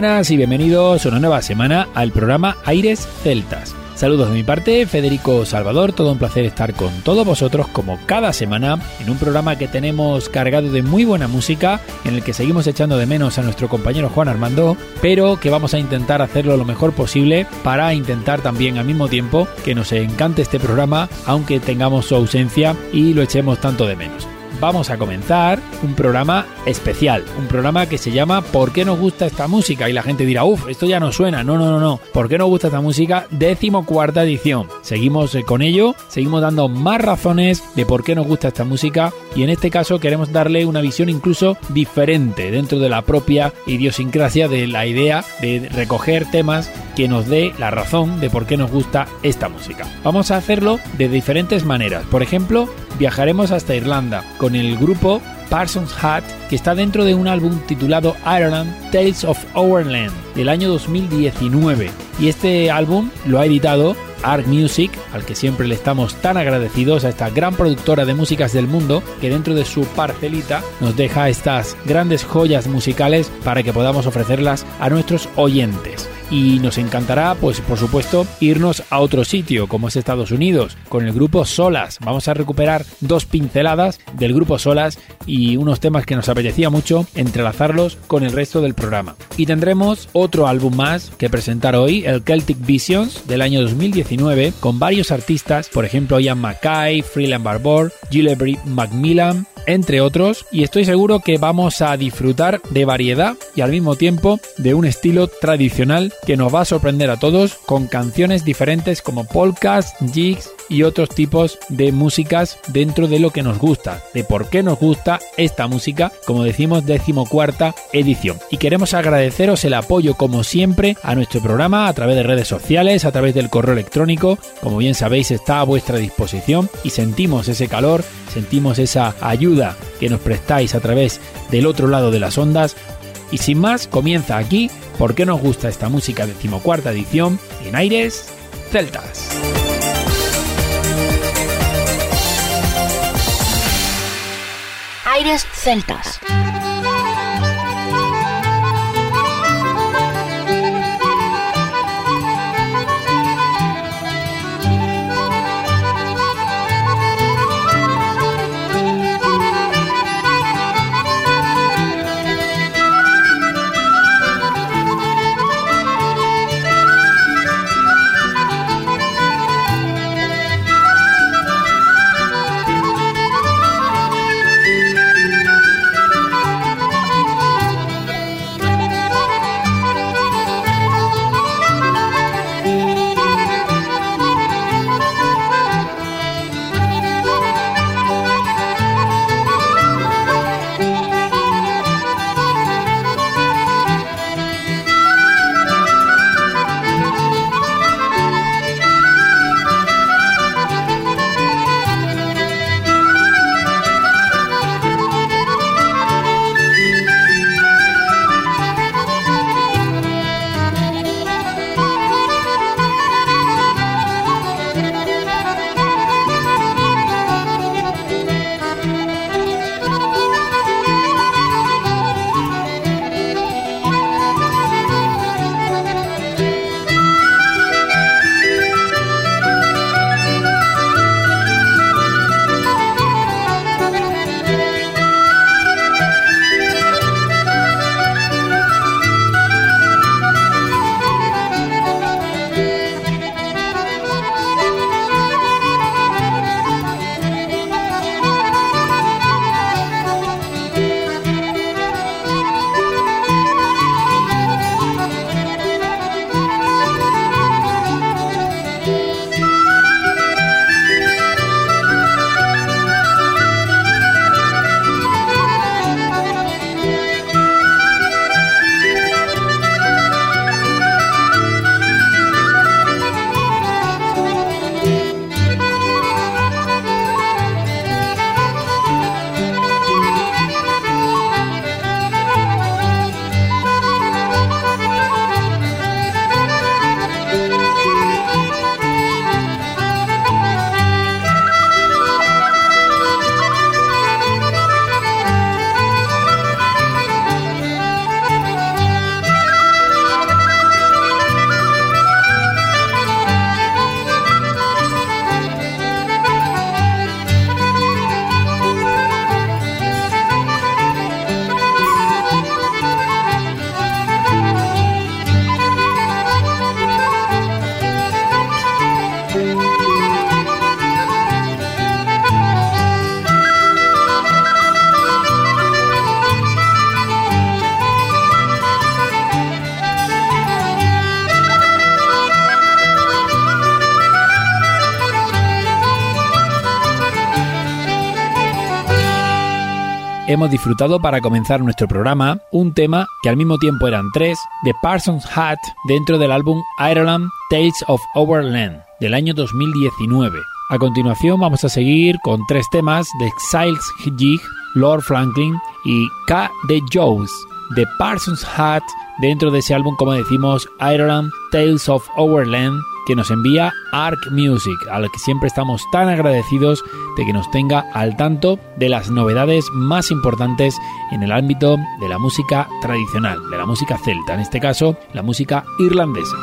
Buenas y bienvenidos una nueva semana al programa Aires Celtas. Saludos de mi parte, Federico Salvador, todo un placer estar con todos vosotros como cada semana en un programa que tenemos cargado de muy buena música, en el que seguimos echando de menos a nuestro compañero Juan Armando, pero que vamos a intentar hacerlo lo mejor posible para intentar también al mismo tiempo que nos encante este programa, aunque tengamos su ausencia y lo echemos tanto de menos vamos a comenzar un programa especial, un programa que se llama ¿Por qué nos gusta esta música? Y la gente dirá, uff, esto ya no suena. No, no, no, no. ¿Por qué nos gusta esta música? Décimo cuarta edición. Seguimos eh, con ello, seguimos dando más razones de por qué nos gusta esta música y en este caso queremos darle una visión incluso diferente dentro de la propia idiosincrasia de la idea de recoger temas que nos dé la razón de por qué nos gusta esta música. Vamos a hacerlo de diferentes maneras. Por ejemplo, viajaremos hasta Irlanda con el grupo Parsons Hat, que está dentro de un álbum titulado Ireland Tales of Our Land del año 2019. Y este álbum lo ha editado Art Music, al que siempre le estamos tan agradecidos a esta gran productora de músicas del mundo, que dentro de su parcelita nos deja estas grandes joyas musicales para que podamos ofrecerlas a nuestros oyentes y nos encantará, pues por supuesto, irnos a otro sitio como es Estados Unidos con el grupo Solas. Vamos a recuperar dos pinceladas del grupo Solas y unos temas que nos apetecía mucho entrelazarlos con el resto del programa. Y tendremos otro álbum más que presentar hoy, el Celtic Visions del año 2019, con varios artistas, por ejemplo Ian Mackay, Freeland Barbour, Gillebry Macmillan, entre otros, y estoy seguro que vamos a disfrutar de variedad y al mismo tiempo de un estilo tradicional que nos va a sorprender a todos con canciones diferentes como polkas, jigs y otros tipos de músicas dentro de lo que nos gusta, de por qué nos gusta esta música, como decimos, decimocuarta edición. Y queremos agradeceros el apoyo, como siempre, a nuestro programa a través de redes sociales, a través del correo electrónico, como bien sabéis, está a vuestra disposición y sentimos ese calor, sentimos esa ayuda que nos prestáis a través del otro lado de las ondas. Y sin más, comienza aquí, ¿por qué nos gusta esta música decimocuarta edición en Aires Celtas? Aires Celtas. Hemos disfrutado para comenzar nuestro programa un tema que al mismo tiempo eran tres de Parsons Hat dentro del álbum Ireland Tales of Overland del año 2019. A continuación vamos a seguir con tres temas de Exiles Jig, Lord Franklin y K. de Jones de Parsons Hat dentro de ese álbum, como decimos, Ireland Tales of Overland que nos envía Arc Music, al que siempre estamos tan agradecidos de que nos tenga al tanto de las novedades más importantes en el ámbito de la música tradicional, de la música celta, en este caso la música irlandesa.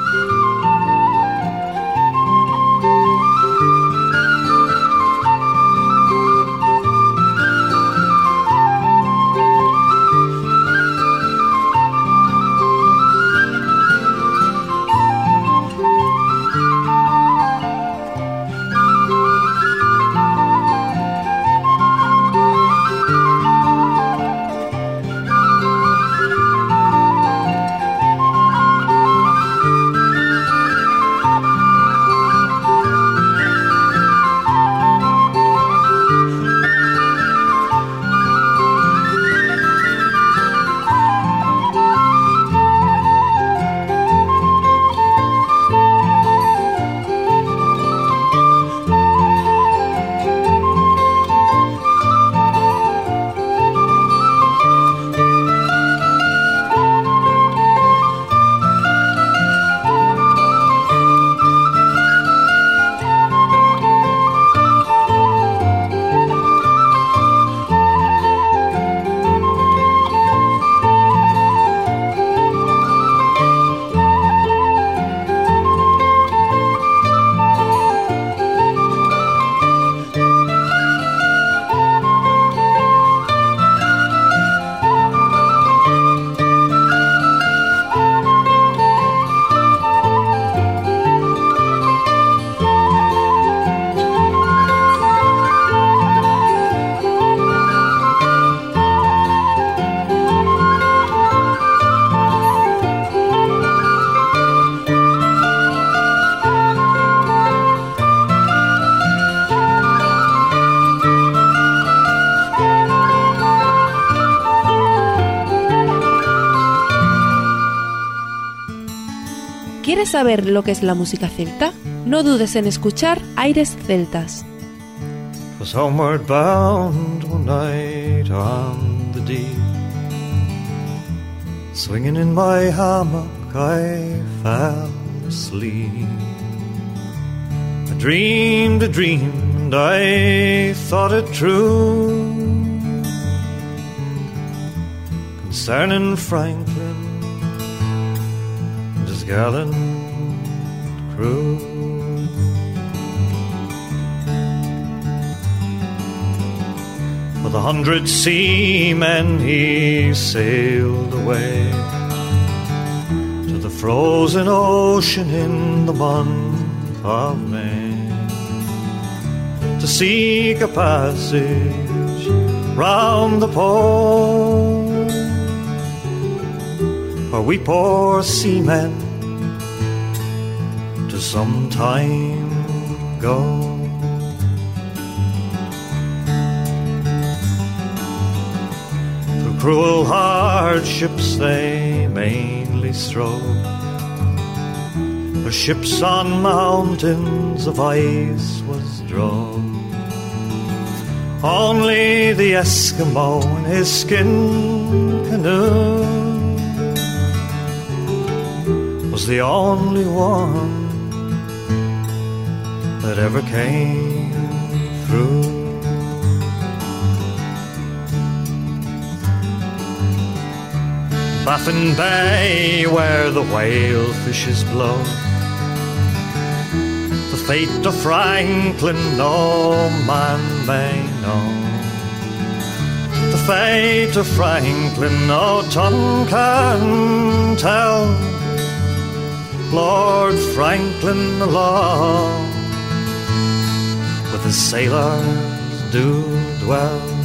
¿Quieres saber lo que es la música celta? No dudes en escuchar Aires Celtas. Was homeward bound one night on the deep. Swinging in my hammock, I fell asleep. I dreamed a dream I thought it true. Concerning his gallant crew. With a hundred seamen he sailed away to the frozen ocean in the month of May to seek a passage round the pole where we poor seamen some time ago. Through cruel hardships they mainly strove. Their ships on mountains of ice was drawn. Only the Eskimo in his skin canoe was the only one that ever came through. Baffin Bay, where the whale fishes blow. The fate of Franklin no man may know. The fate of Franklin no tongue can tell. Lord Franklin alone with his sailors do dwell.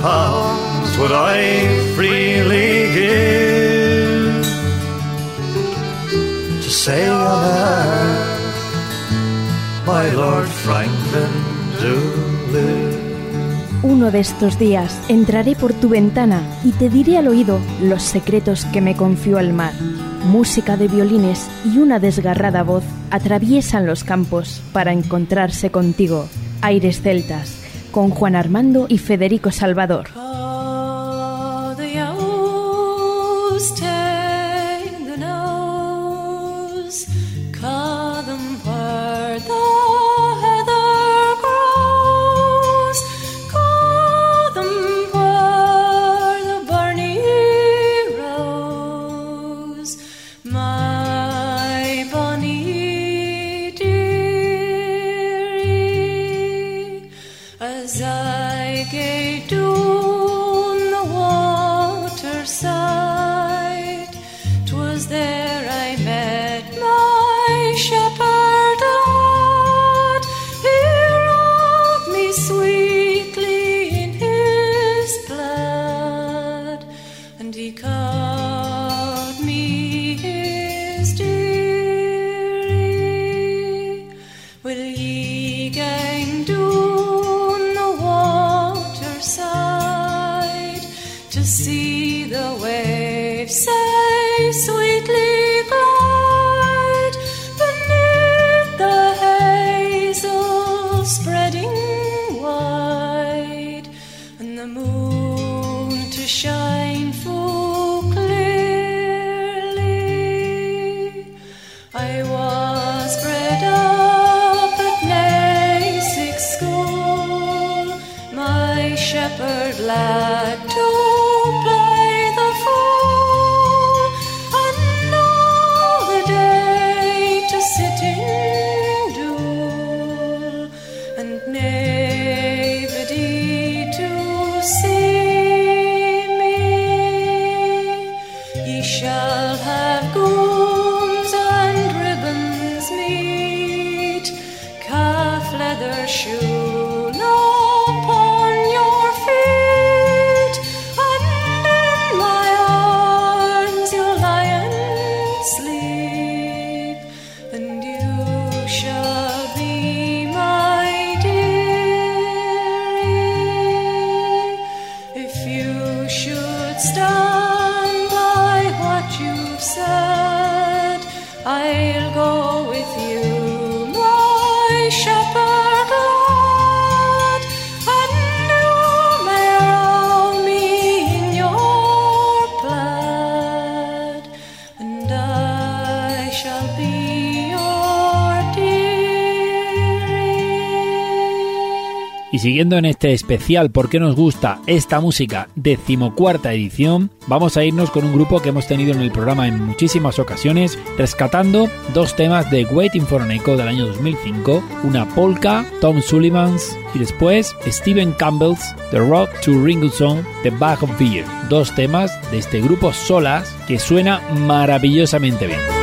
Pounds I freely give to on my Lord Franklin. Uno de estos días entraré por tu ventana y te diré al oído los secretos que me confió el mar. Música de violines y una desgarrada voz atraviesan los campos para encontrarse contigo. Aires celtas, con Juan Armando y Federico Salvador. Siguiendo en este especial ¿Por qué nos gusta esta música? decimocuarta edición, vamos a irnos con un grupo que hemos tenido en el programa en muchísimas ocasiones, rescatando dos temas de Waiting for an Echo del año 2005, una polka, Tom Sullivan's y después Stephen Campbell's The Rock to Ringo Song, The Bag of Beer, dos temas de este grupo solas que suena maravillosamente bien.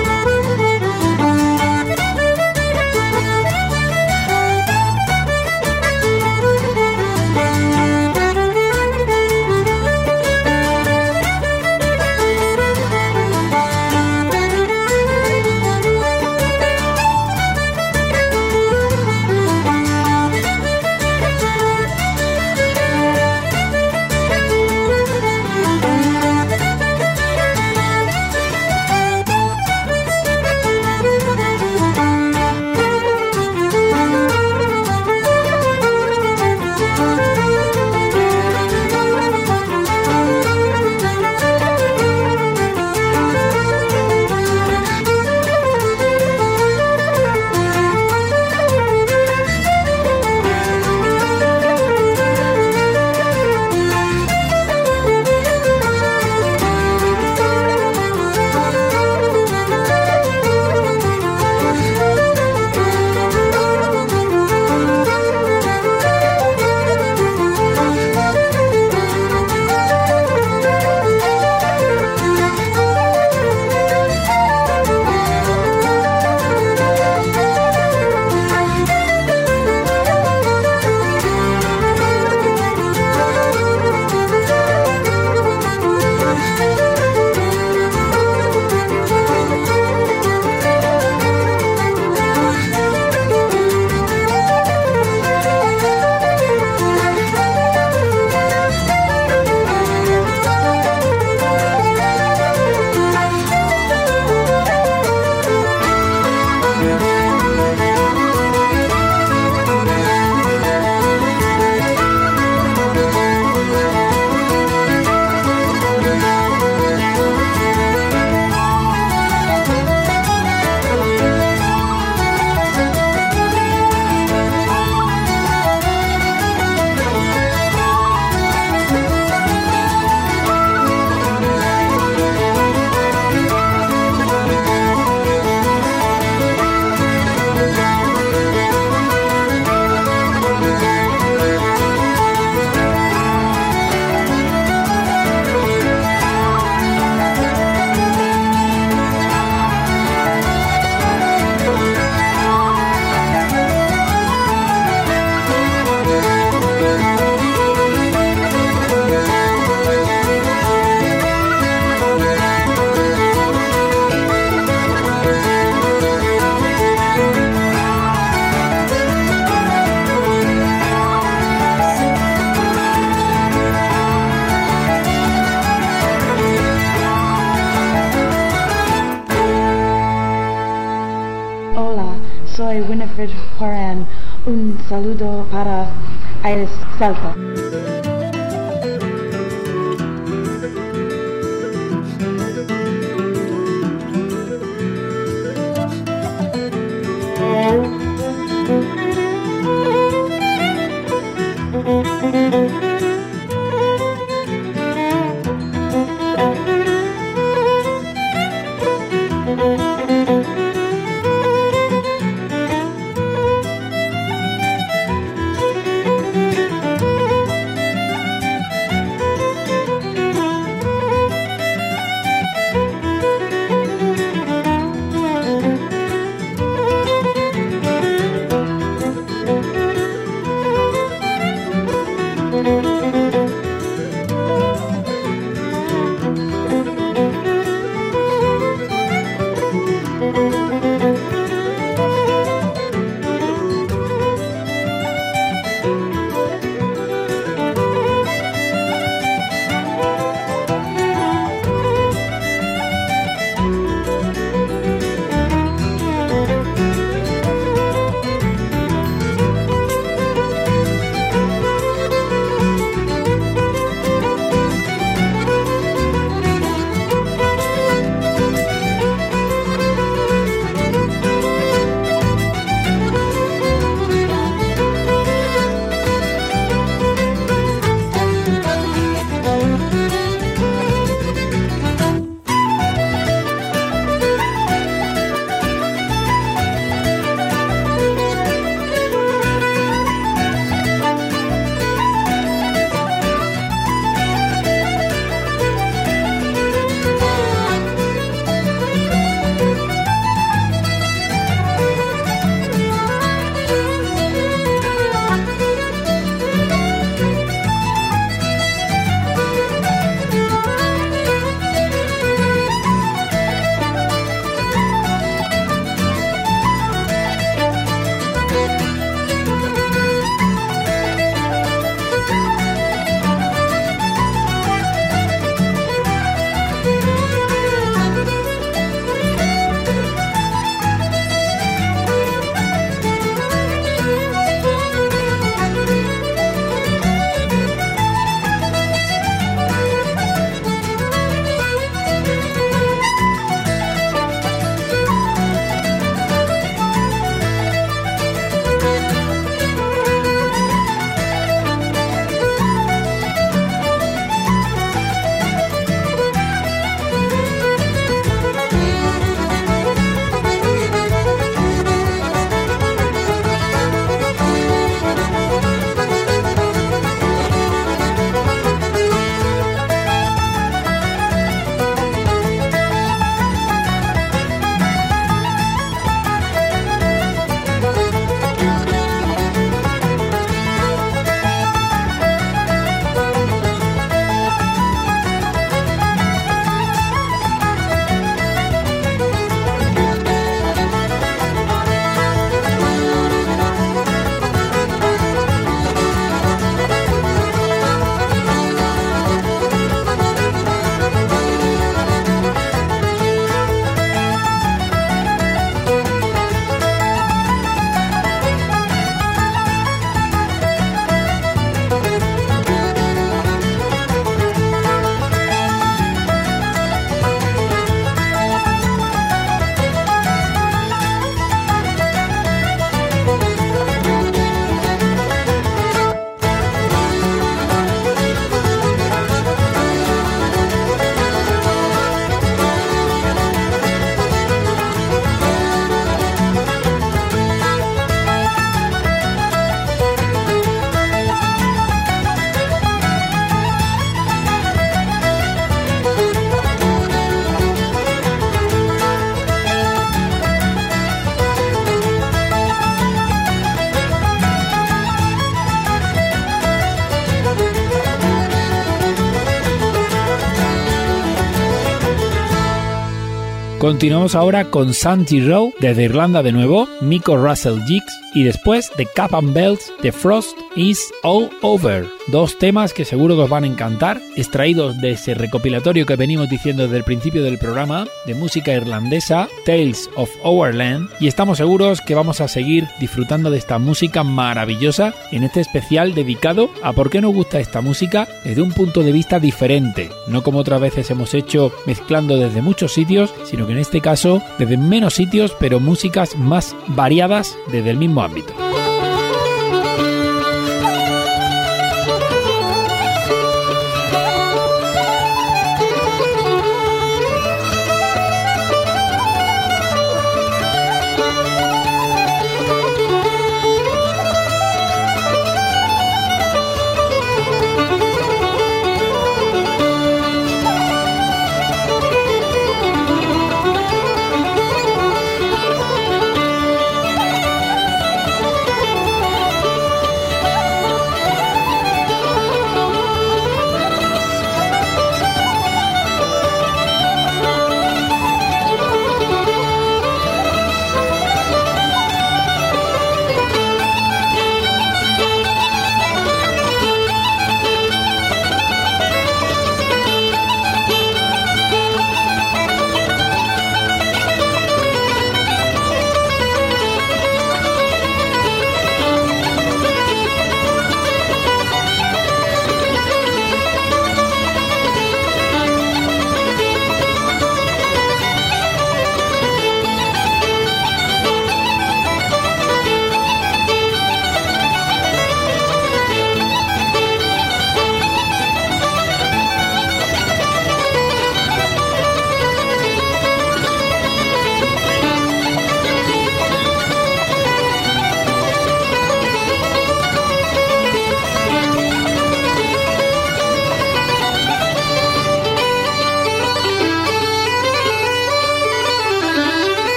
Continuamos ahora con Santi Row desde Irlanda de nuevo, Miko Russell Jigs y después de Cap and Bells de Frost Is All Over. Dos temas que seguro que os van a encantar, extraídos de ese recopilatorio que venimos diciendo desde el principio del programa de música irlandesa, Tales of Our Land, y estamos seguros que vamos a seguir disfrutando de esta música maravillosa en este especial dedicado a por qué nos gusta esta música desde un punto de vista diferente, no como otras veces hemos hecho mezclando desde muchos sitios, sino que en este caso desde menos sitios, pero músicas más variadas desde el mismo ámbito.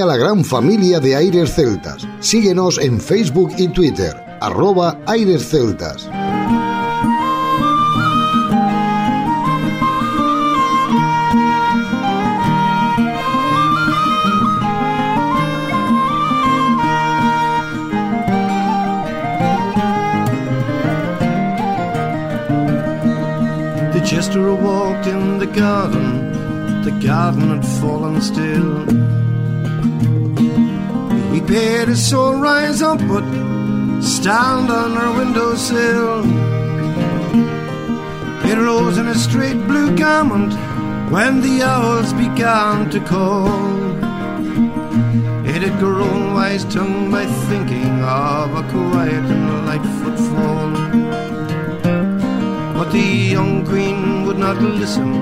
A la gran familia de Aires Celtas. Síguenos en Facebook y Twitter, arroba Aires Celtas. The jester walked in the garden, the garden had fallen still. Paid his soul rise up, but stand on her windowsill. It rose in a straight blue garment when the owls began to call. It had grown wise tongue by thinking of a quiet and light footfall. But the young queen would not listen.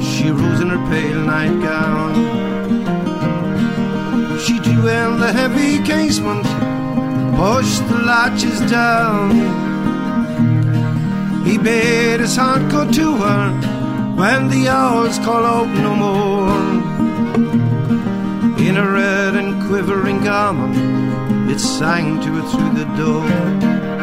She rose in her pale nightgown. In the heavy casement, pushed the latches down. He bade his heart go to her when the owls call out no more. In a red and quivering garment, it sang to her through the door.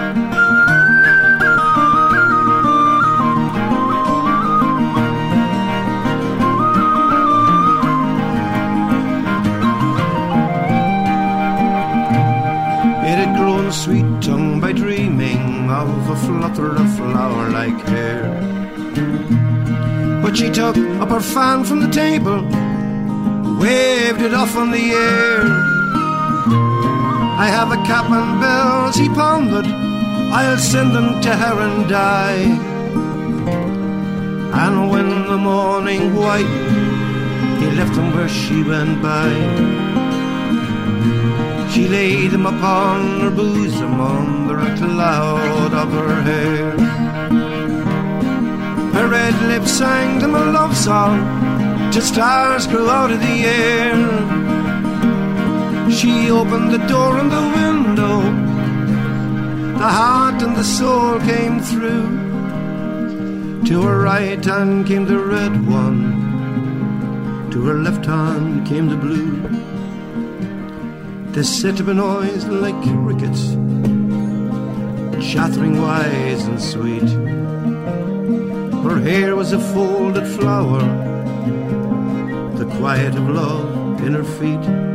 Sweet tongue by dreaming of a flutter of flower like hair. But she took up her fan from the table, waved it off on the air. I have a cap and bells, he pondered, I'll send them to her and die. And when the morning whitened, he left them where she went by. She laid him upon her bosom under a cloud of her hair. Her red lips sang them a love song till stars grew out of the air. She opened the door and the window. The heart and the soul came through. To her right hand came the red one. To her left hand came the blue. They set up a noise like crickets, chattering wise and sweet. Her hair was a folded flower, the quiet of love in her feet.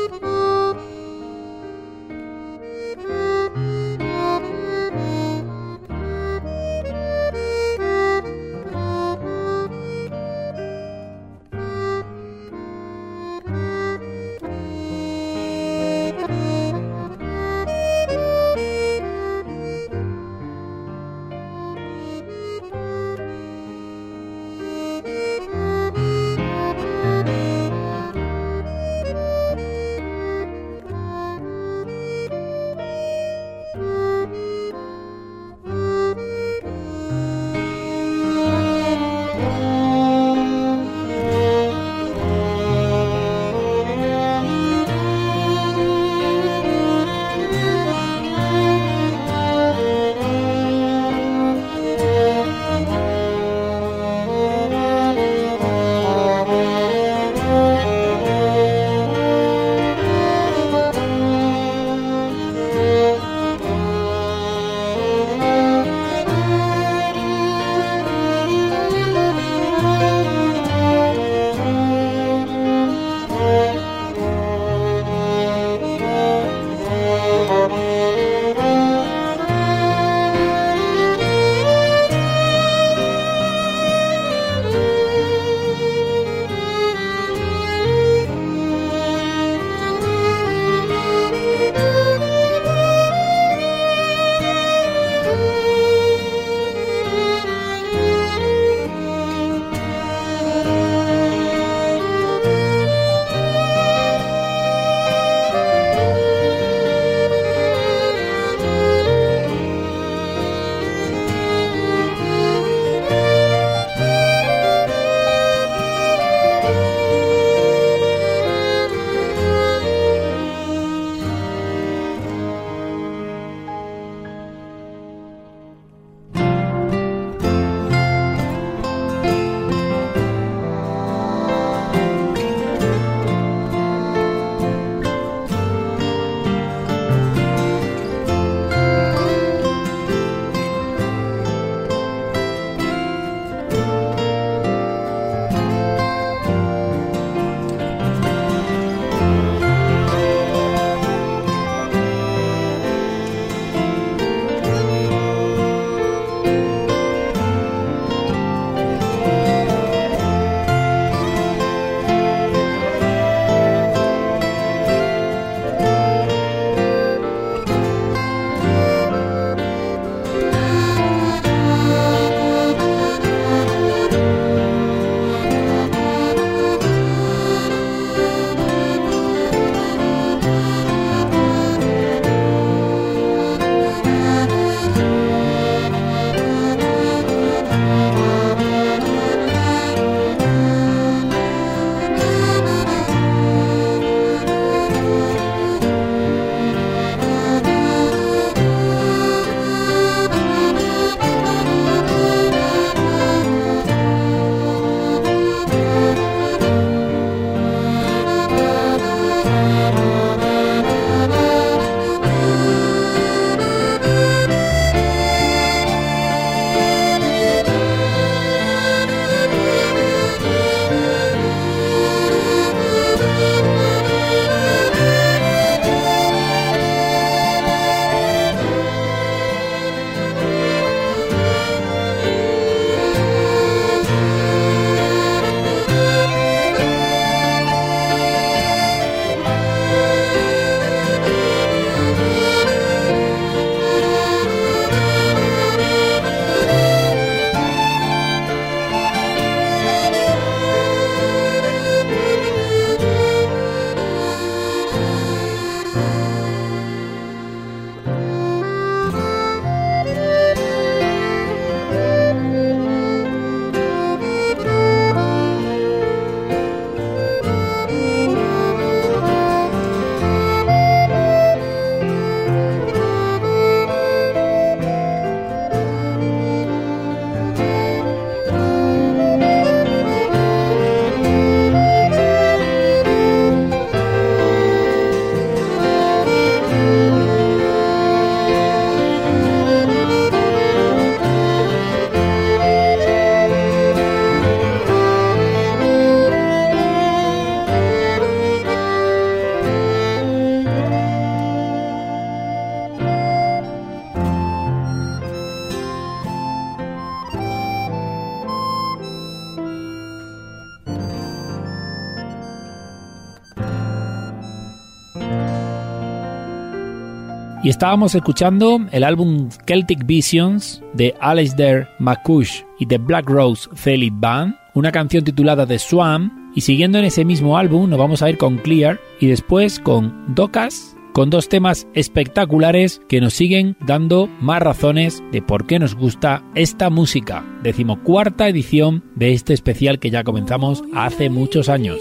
Estábamos escuchando el álbum Celtic Visions de Alasdair McCush y The Black Rose Celtic Band, una canción titulada The Swam, y siguiendo en ese mismo álbum nos vamos a ir con Clear y después con Docas con dos temas espectaculares que nos siguen dando más razones de por qué nos gusta esta música. Decimocuarta edición de este especial que ya comenzamos hace muchos años.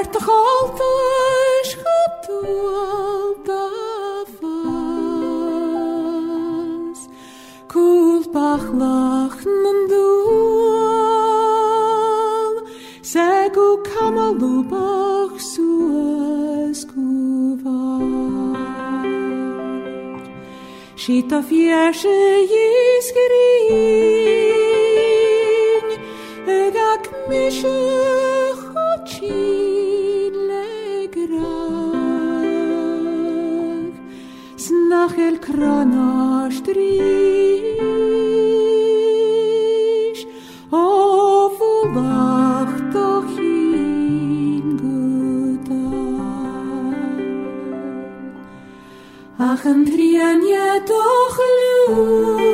Mert halta és hatolta faz, Kult bachlach nandual, Segu kamalubach suas kuvar. Shita fiershe yiskirin, Egak mishach ochi, nach el crano strich o fulach to hingutan ach en trienje toch luch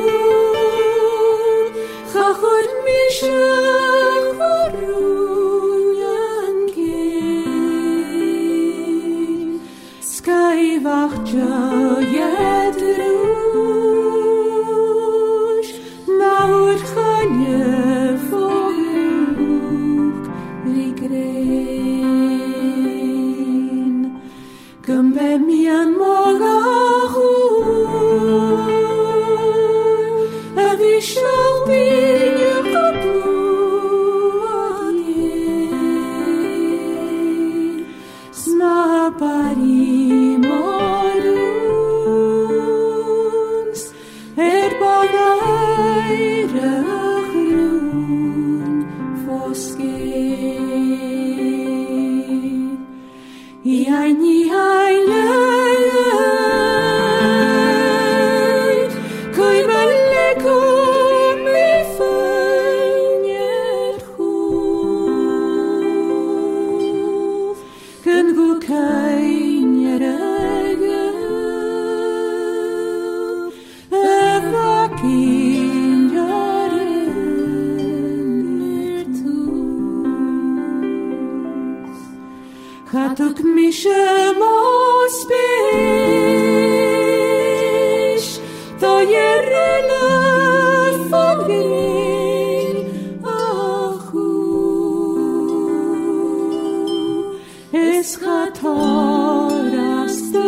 без خطا رسته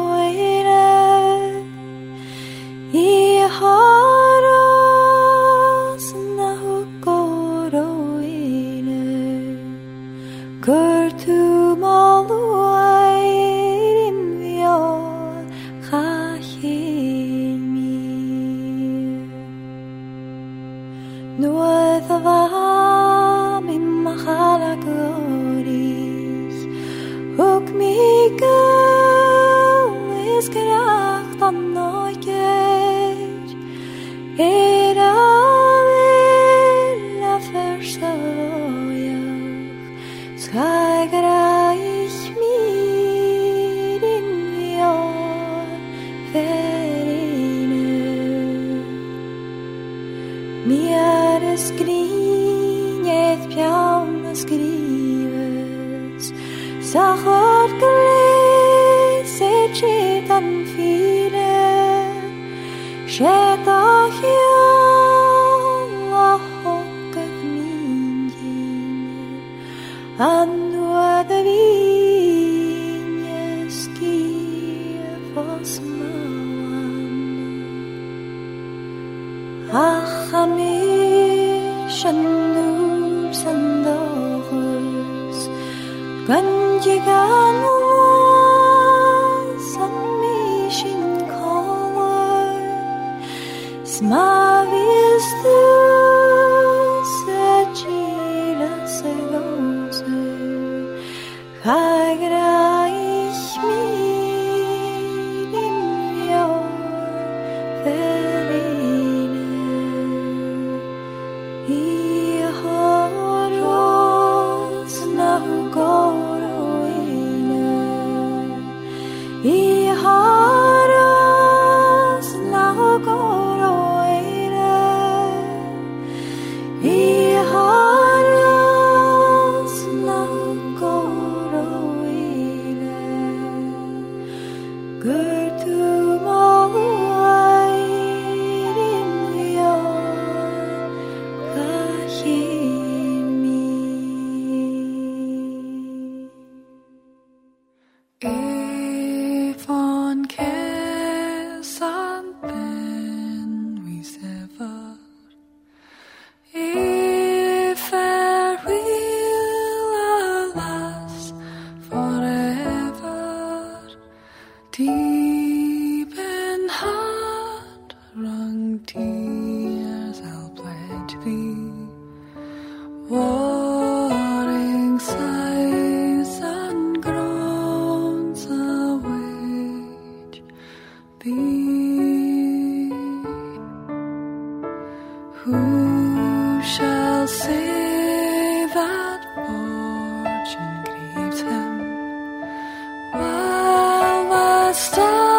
gần llegamu Sami shin Stop.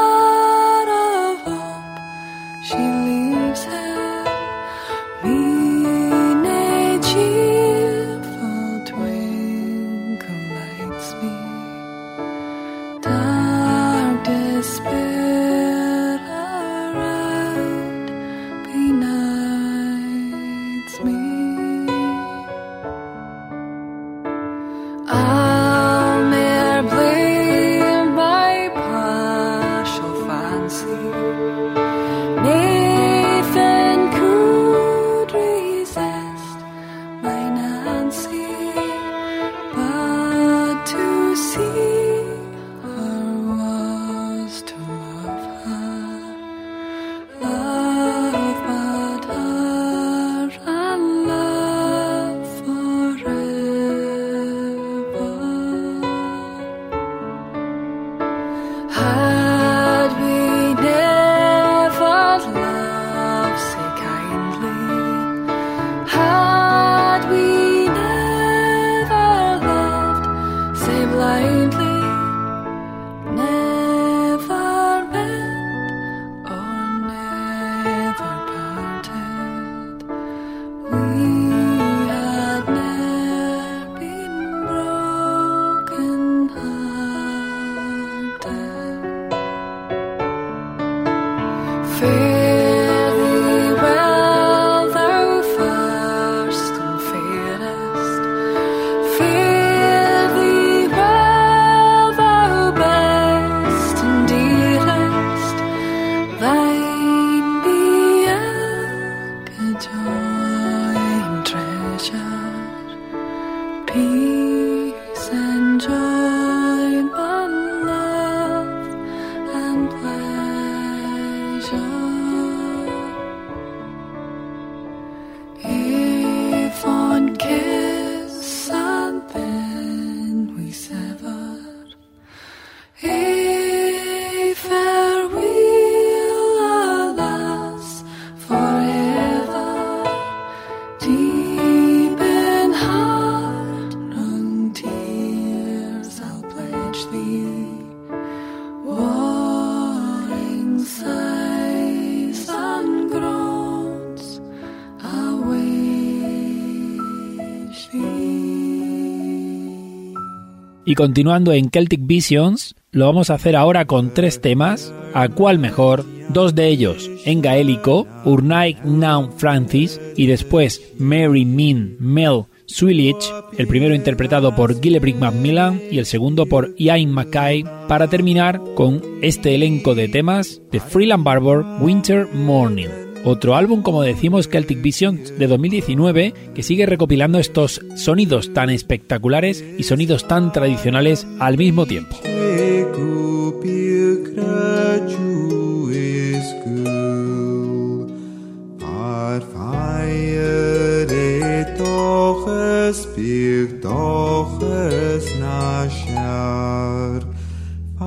Y continuando en Celtic Visions, lo vamos a hacer ahora con tres temas, a cuál mejor, dos de ellos en gaélico, Urnaig Now Francis y después Mary Min Mel Swilich, el primero interpretado por Gillebrick Macmillan y el segundo por Ian Mackay, para terminar con este elenco de temas de Freeland Barber Winter Morning. Otro álbum, como decimos, Celtic Visions de 2019, que sigue recopilando estos sonidos tan espectaculares y sonidos tan tradicionales al mismo tiempo.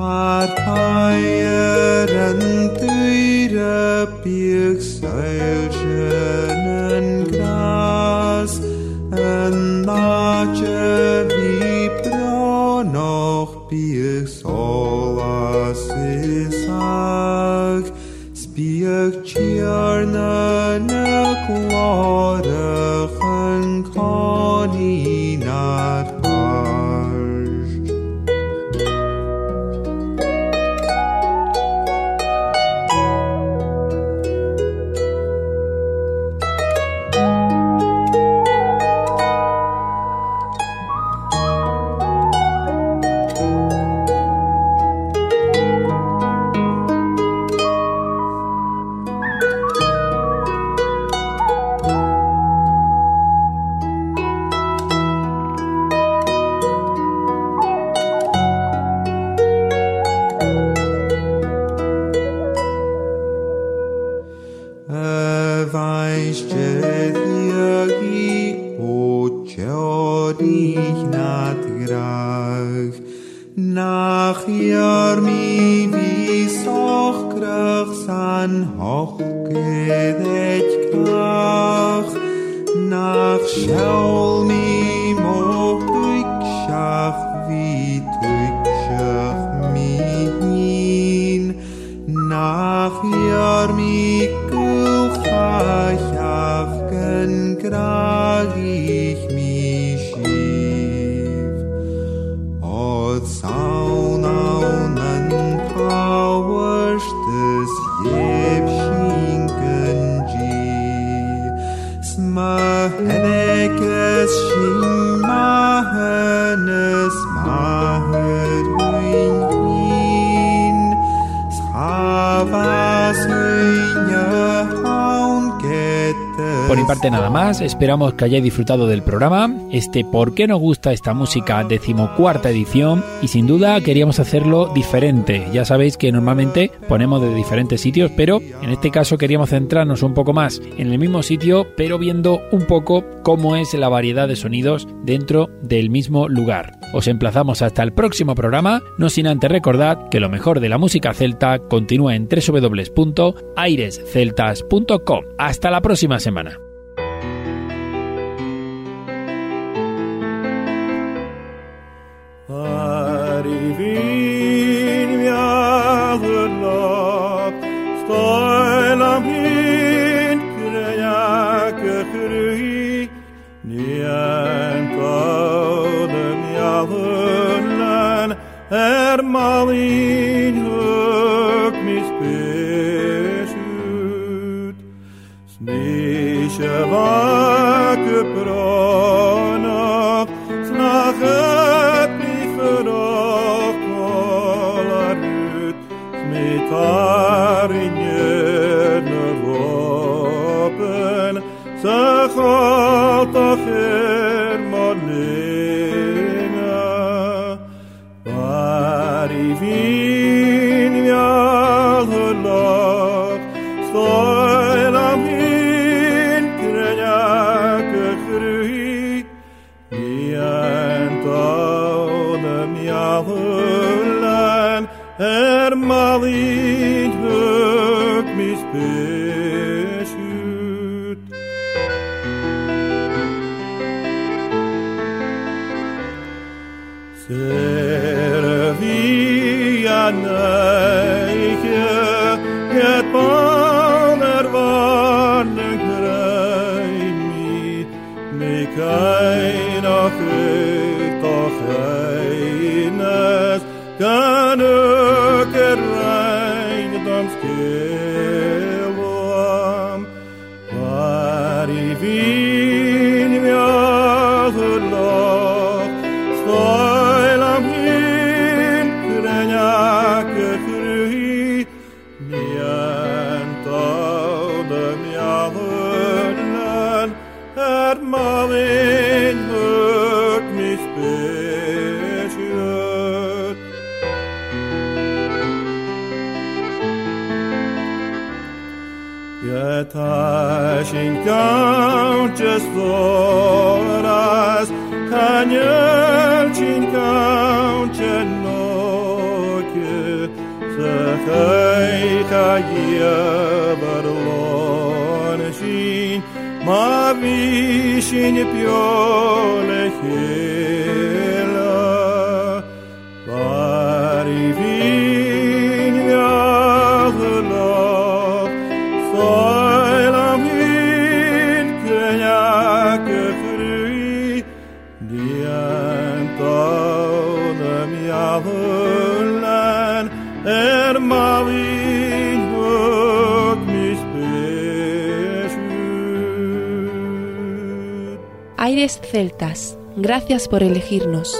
Parteieren tüyre the exile. Parte nada más, esperamos que hayáis disfrutado del programa, este ¿Por qué nos gusta esta música? decimocuarta edición y sin duda queríamos hacerlo diferente. Ya sabéis que normalmente ponemos de diferentes sitios, pero en este caso queríamos centrarnos un poco más en el mismo sitio, pero viendo un poco cómo es la variedad de sonidos dentro del mismo lugar. Os emplazamos hasta el próximo programa, no sin antes recordar que lo mejor de la música celta continúa en www.airesceltas.com. Hasta la próxima semana. er malinhëk mispeshut, smishe vajtë, er Molly in hök mis besüt. Serviana horas Kanielcinką cię nokie Zechajka jebarlonsin Ma visin piolehie Aires Celtas. Gracias por elegirnos.